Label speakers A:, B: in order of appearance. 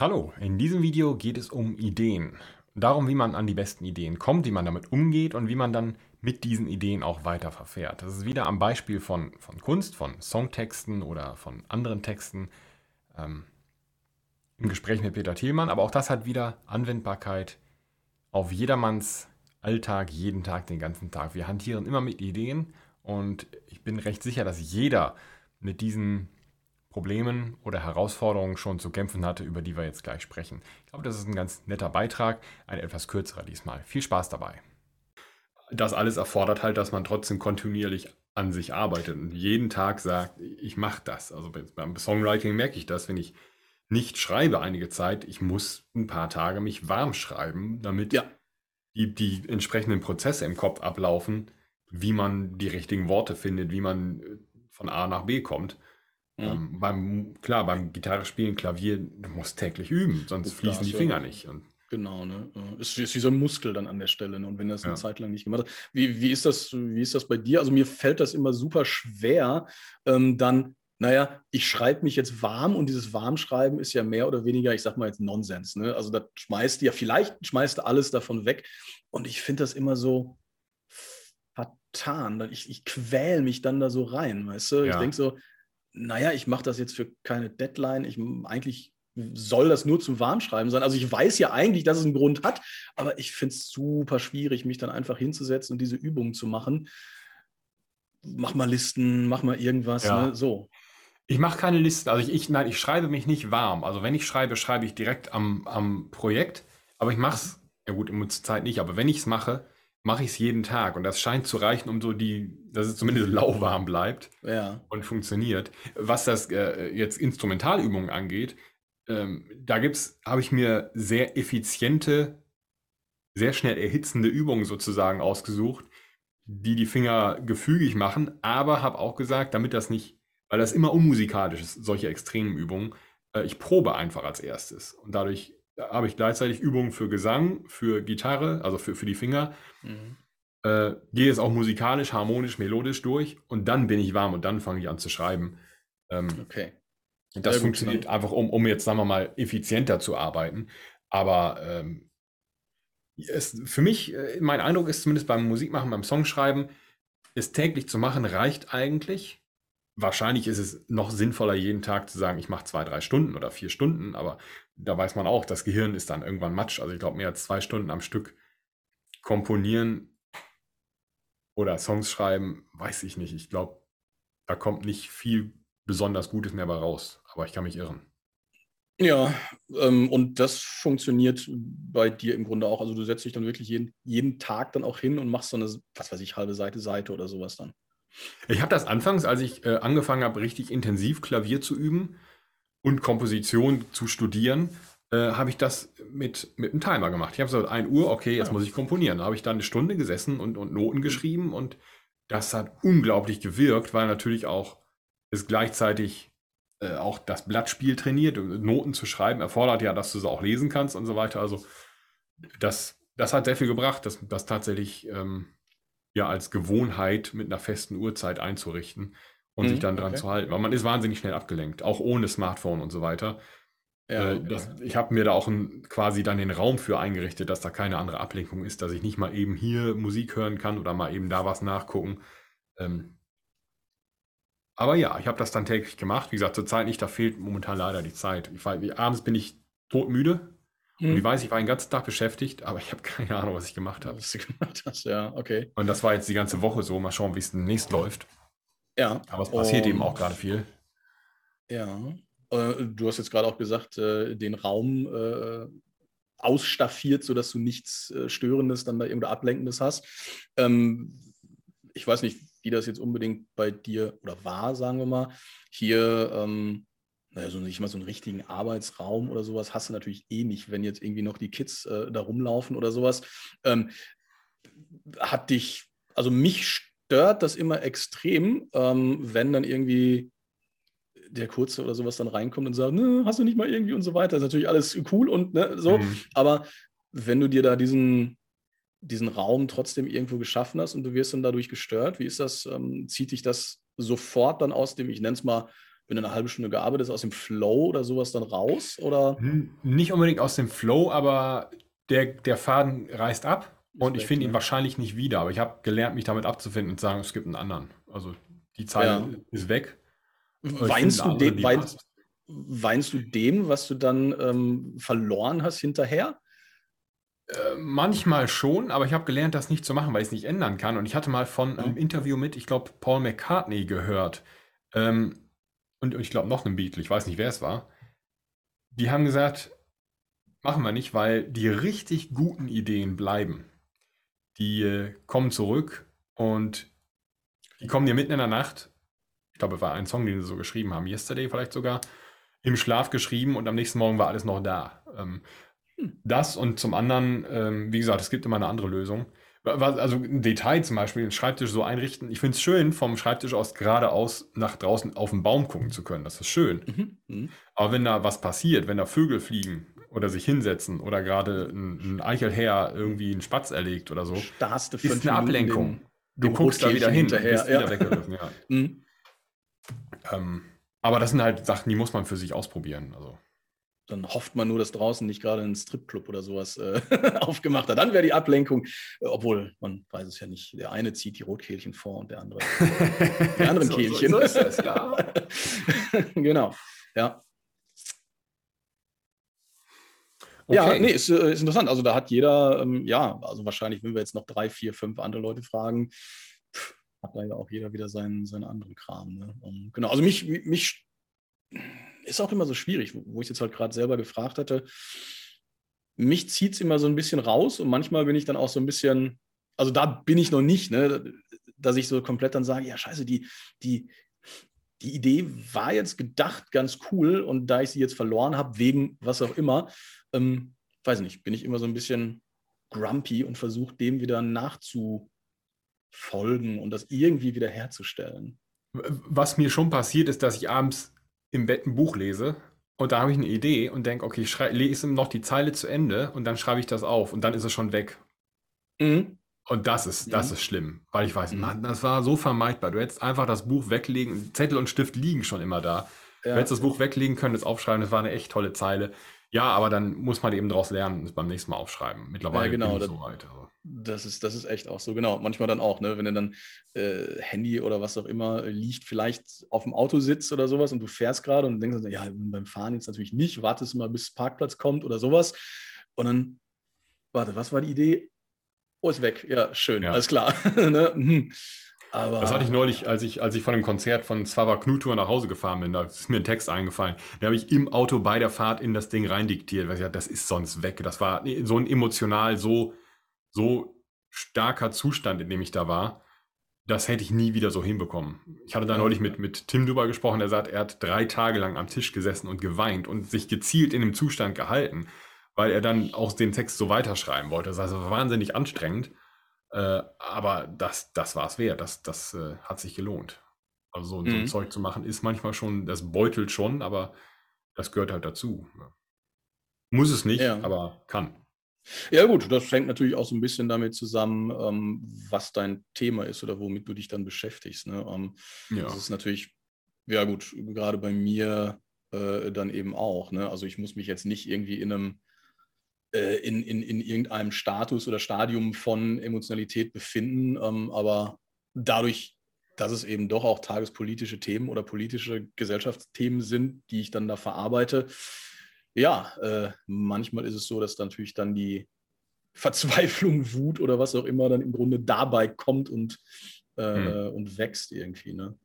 A: Hallo, in diesem Video geht es um Ideen. Darum, wie man an die besten Ideen kommt, wie man damit umgeht und wie man dann mit diesen Ideen auch weiter verfährt. Das ist wieder am Beispiel von, von Kunst, von Songtexten oder von anderen Texten ähm, im Gespräch mit Peter Thielmann. Aber auch das hat wieder Anwendbarkeit auf jedermanns Alltag, jeden Tag, den ganzen Tag. Wir hantieren immer mit Ideen und ich bin recht sicher, dass jeder mit diesen Problemen oder Herausforderungen schon zu kämpfen hatte, über die wir jetzt gleich sprechen. Ich glaube, das ist ein ganz netter Beitrag, ein etwas kürzerer diesmal. Viel Spaß dabei. Das alles erfordert halt, dass man trotzdem kontinuierlich an sich arbeitet und jeden Tag sagt, ich mache das. Also beim Songwriting merke ich das, wenn ich nicht schreibe einige Zeit, ich muss ein paar Tage mich warm schreiben, damit ja. die, die entsprechenden Prozesse im Kopf ablaufen, wie man die richtigen Worte findet, wie man von A nach B kommt. Mhm. Ähm, beim, klar, beim Gitarre spielen, Klavier, du musst täglich üben, sonst Klar, fließen die Finger nicht. Und
B: Genau, ne? Ist, ist wie so ein Muskel dann an der Stelle. Ne? Und wenn das eine ja. Zeit lang nicht gemacht hat. Wie, wie, ist das, wie ist das bei dir? Also mir fällt das immer super schwer, ähm, dann, naja, ich schreibe mich jetzt warm und dieses Warmschreiben ist ja mehr oder weniger, ich sag mal jetzt Nonsens. Ne? Also da schmeißt ja, vielleicht schmeißt du alles davon weg. Und ich finde das immer so vertan. Ich, ich quäl mich dann da so rein, weißt du? Ja. Ich denke so, naja, ich mache das jetzt für keine Deadline. Ich eigentlich soll das nur zum Warmschreiben sein. Also ich weiß ja eigentlich, dass es einen Grund hat, aber ich finde es super schwierig, mich dann einfach hinzusetzen und diese Übungen zu machen. Mach mal Listen, mach mal irgendwas, ja. ne? so.
A: Ich mache keine Listen. Also ich, ich, nein, ich schreibe mich nicht warm. Also wenn ich schreibe, schreibe ich direkt am, am Projekt. Aber ich mache es, ja gut, zur Zeit nicht, aber wenn ich es mache, mache ich es jeden Tag und das scheint zu reichen, um so die, dass es zumindest lauwarm bleibt ja. und funktioniert. Was das äh, jetzt Instrumentalübungen angeht, ähm, da gibt's, habe ich mir sehr effiziente, sehr schnell erhitzende Übungen sozusagen ausgesucht, die die Finger gefügig machen, aber habe auch gesagt, damit das nicht, weil das immer unmusikalisch ist, solche extremen Übungen, äh, ich probe einfach als erstes und dadurch habe ich gleichzeitig Übungen für Gesang, für Gitarre, also für, für die Finger. Mhm. Äh, gehe es auch musikalisch, harmonisch, melodisch durch und dann bin ich warm und dann fange ich an zu schreiben. Ähm, okay. Das funktioniert einfach, um, um jetzt, sagen wir mal, effizienter zu arbeiten. Aber ähm, es, für mich, äh, mein Eindruck ist zumindest beim Musikmachen, beim Songschreiben, es täglich zu machen, reicht eigentlich. Wahrscheinlich ist es noch sinnvoller, jeden Tag zu sagen, ich mache zwei, drei Stunden oder vier Stunden, aber da weiß man auch, das Gehirn ist dann irgendwann matsch. Also ich glaube, mehr als zwei Stunden am Stück komponieren oder Songs schreiben, weiß ich nicht. Ich glaube, da kommt nicht viel besonders Gutes mehr bei raus. Aber ich kann mich irren.
B: Ja, ähm, und das funktioniert bei dir im Grunde auch. Also du setzt dich dann wirklich jeden, jeden Tag dann auch hin und machst so eine, was weiß ich, halbe Seite, Seite oder sowas dann.
A: Ich habe das anfangs, als ich äh, angefangen habe, richtig intensiv Klavier zu üben und Komposition zu studieren, äh, habe ich das mit, mit einem Timer gemacht. Ich habe so 1 Uhr, okay, jetzt ja. muss ich komponieren. Da habe ich dann eine Stunde gesessen und, und Noten geschrieben und das hat unglaublich gewirkt, weil natürlich auch es gleichzeitig äh, auch das Blattspiel trainiert. Noten zu schreiben erfordert ja, dass du sie auch lesen kannst und so weiter. Also das, das hat sehr viel gebracht, das, das tatsächlich ähm, ja als Gewohnheit mit einer festen Uhrzeit einzurichten und mhm, sich dann dran okay. zu halten. Weil man ist wahnsinnig schnell abgelenkt, auch ohne Smartphone und so weiter. Ja, äh, das, ich habe mir da auch ein, quasi dann den Raum für eingerichtet, dass da keine andere Ablenkung ist, dass ich nicht mal eben hier Musik hören kann oder mal eben da was nachgucken. Ähm, aber ja, ich habe das dann täglich gemacht. Wie gesagt, zur Zeit nicht, da fehlt momentan leider die Zeit. Ich abends bin ich todmüde. Und ich weiß, ich war den ganzen Tag beschäftigt, aber ich habe keine Ahnung, was ich gemacht habe. Was du gemacht hast, ja, okay. Und das war jetzt die ganze Woche so. Mal schauen, wie es demnächst läuft. Ja. Aber es passiert um, eben auch gerade viel.
B: Ja. Äh, du hast jetzt gerade auch gesagt, äh, den Raum äh, ausstaffiert, sodass du nichts Störendes dann da irgendwo Ablenkendes hast. Ähm, ich weiß nicht, wie das jetzt unbedingt bei dir oder war, sagen wir mal. Hier ähm, naja, so nicht mal so einen richtigen Arbeitsraum oder sowas hast du natürlich eh nicht, wenn jetzt irgendwie noch die Kids äh, da rumlaufen oder sowas. Ähm, hat dich, also mich stört das immer extrem, ähm, wenn dann irgendwie der Kurze oder sowas dann reinkommt und sagt, ne, hast du nicht mal irgendwie und so weiter. Das ist natürlich alles cool und ne, so. Mhm. Aber wenn du dir da diesen, diesen Raum trotzdem irgendwo geschaffen hast und du wirst dann dadurch gestört, wie ist das? Ähm, zieht dich das sofort dann aus dem, ich nenne es mal, wenn du eine halbe Stunde gearbeitet hast, aus dem Flow oder sowas dann raus? Oder?
A: Nicht unbedingt aus dem Flow, aber der, der Faden reißt ab und ich finde ihn wahrscheinlich nicht wieder. Aber ich habe gelernt, mich damit abzufinden und zu sagen, es gibt einen anderen. Also die Zeit
B: Ja.
A: ist weg.
B: Weinst du, dem,
A: andere, die
B: weinst, weinst du dem, was du dann ähm, verloren hast hinterher?
A: Äh, manchmal schon, aber ich habe gelernt, das nicht zu machen, weil ich es nicht ändern kann. Und ich hatte mal von einem
B: Ja.
A: Interview mit, ich glaube, Paul McCartney gehört. Ähm, und ich glaube noch einem Beatle, ich weiß nicht, wer es war. Die haben gesagt, machen wir nicht, weil die richtig guten Ideen bleiben. Die äh, kommen zurück und die kommen dir mitten in der Nacht. Ich glaube, es war ein Song, den sie so geschrieben haben, Yesterday vielleicht sogar, im Schlaf geschrieben und am nächsten Morgen war alles noch da. Ähm,
B: Hm.
A: das und zum anderen, ähm, wie gesagt, es gibt immer eine andere Lösung. Was- Also ein Detail zum Beispiel, den Schreibtisch so einrichten. Ich finde es schön, vom Schreibtisch aus geradeaus nach draußen auf den Baum gucken zu können. Das ist schön.
B: Mhm. Mhm.
A: Aber wenn da was passiert, wenn da Vögel fliegen oder sich hinsetzen oder gerade ein, ein Eichelherr irgendwie einen Spatz erlegt oder so, ist eine
B: Minuten
A: Ablenkung. Du guckst da wieder hin
B: hinterher,
A: bist
B: ja.
A: wieder weggerissen. Ja.
B: Mhm.
A: Ähm, aber das sind halt Sachen, die muss man für sich ausprobieren. Also.
B: Dann hofft man nur, dass draußen nicht gerade ein Stripclub oder sowas äh, aufgemacht hat. Dann wäre die Ablenkung, äh, obwohl man weiß es ja nicht. Der eine zieht die Rotkehlchen vor und der andere die anderen
A: So- so-
B: Kehlchen.
A: so ist das, ja.
B: genau. Ja. Ja,
A: Okay.
B: nee, ist, äh, ist interessant. Also da hat jeder, ähm, ja, also wahrscheinlich, wenn wir jetzt noch drei, vier, fünf andere Leute fragen, pff, hat da ja auch jeder wieder seinen, seinen anderen Kram. Ne? Um, genau, also mich- mich ist auch immer so schwierig, wo, ich jetzt halt gerade selber gefragt hatte. Mich zieht es immer so ein bisschen raus und manchmal bin ich dann auch so ein bisschen, also da bin ich noch nicht, ne, dass ich so komplett dann sage, ja, scheiße, die, die, die Idee war jetzt gedacht ganz cool und da ich sie jetzt verloren habe, wegen was auch immer, ähm, weiß nicht, bin ich immer so ein bisschen grumpy und versuche dem wieder nachzufolgen und das irgendwie wieder herzustellen.
A: Was mir schon passiert, ist, dass ich abends im Bett ein Buch lese und da habe ich eine Idee und denke, okay, ich lese noch die Zeile zu Ende und dann schreibe ich das auf und dann ist es schon weg.
B: Mhm.
A: Und das ist, das
B: Mhm.
A: ist schlimm, weil ich weiß,
B: Mhm.
A: Mann, das war so vermeidbar. Du hättest einfach das Buch weglegen, Zettel und Stift liegen schon immer da. Du
B: Ja.
A: hättest das Buch weglegen können, das aufschreiben, das war eine echt tolle Zeile. Ja, aber dann muss man eben daraus lernen und es beim nächsten Mal aufschreiben. Mittlerweile
B: Ja, genau,
A: bin ich
B: das-
A: so weit. Also.
B: Das ist, das ist echt auch so, genau. Manchmal dann auch, ne, wenn du dann äh, Handy oder was auch immer liegt, vielleicht auf dem Auto sitzt oder sowas und du fährst gerade und denkst, dann, ja, beim Fahren jetzt natürlich nicht, wartest mal, bis Parkplatz kommt oder sowas. Und dann, warte, was war die Idee? Oh, ist weg. Ja, schön,
A: Ja.
B: alles klar. ne? mhm. Aber,
A: Das hatte ich neulich, als ich, als ich von dem Konzert von Slava Knutur nach Hause gefahren bin. Da ist mir ein Text eingefallen. Den habe ich im Auto bei der Fahrt in das Ding reindiktiert, weil ich dachte, das ist sonst weg. Das war so ein emotional so, so starker Zustand, in dem ich da war. Das hätte ich nie wieder so hinbekommen. Ich hatte da neulich mit, mit Tim drüber gesprochen, der sagt, er hat drei Tage lang am Tisch gesessen und geweint und sich gezielt in dem Zustand gehalten, weil er dann auch den Text so weiterschreiben wollte. Das war wahnsinnig anstrengend. Äh, aber das, das war es wert. Das, das äh, hat sich gelohnt. Also so, so ein
B: Mhm.
A: Zeug zu machen ist manchmal schon, das beutelt schon, aber das gehört halt dazu. Muss es nicht,
B: Ja.
A: aber kann.
B: Ja, gut, das hängt natürlich auch so ein bisschen damit zusammen, ähm, was dein Thema ist oder womit du dich dann beschäftigst. Ne? Ähm,
A: Ja.
B: Das ist natürlich, ja gut, gerade bei mir äh, dann eben auch. Ne? Also ich muss mich jetzt nicht irgendwie in einem, in, in, in irgendeinem Status oder Stadium von Emotionalität befinden, ähm, aber dadurch, dass es eben doch auch tagespolitische Themen oder politische Gesellschaftsthemen sind, die ich dann da verarbeite, ja, äh, manchmal ist es so, dass natürlich dann die Verzweiflung, Wut oder was auch immer dann im Grunde dabei kommt und, äh,
A: Hm.
B: und wächst irgendwie. Ne?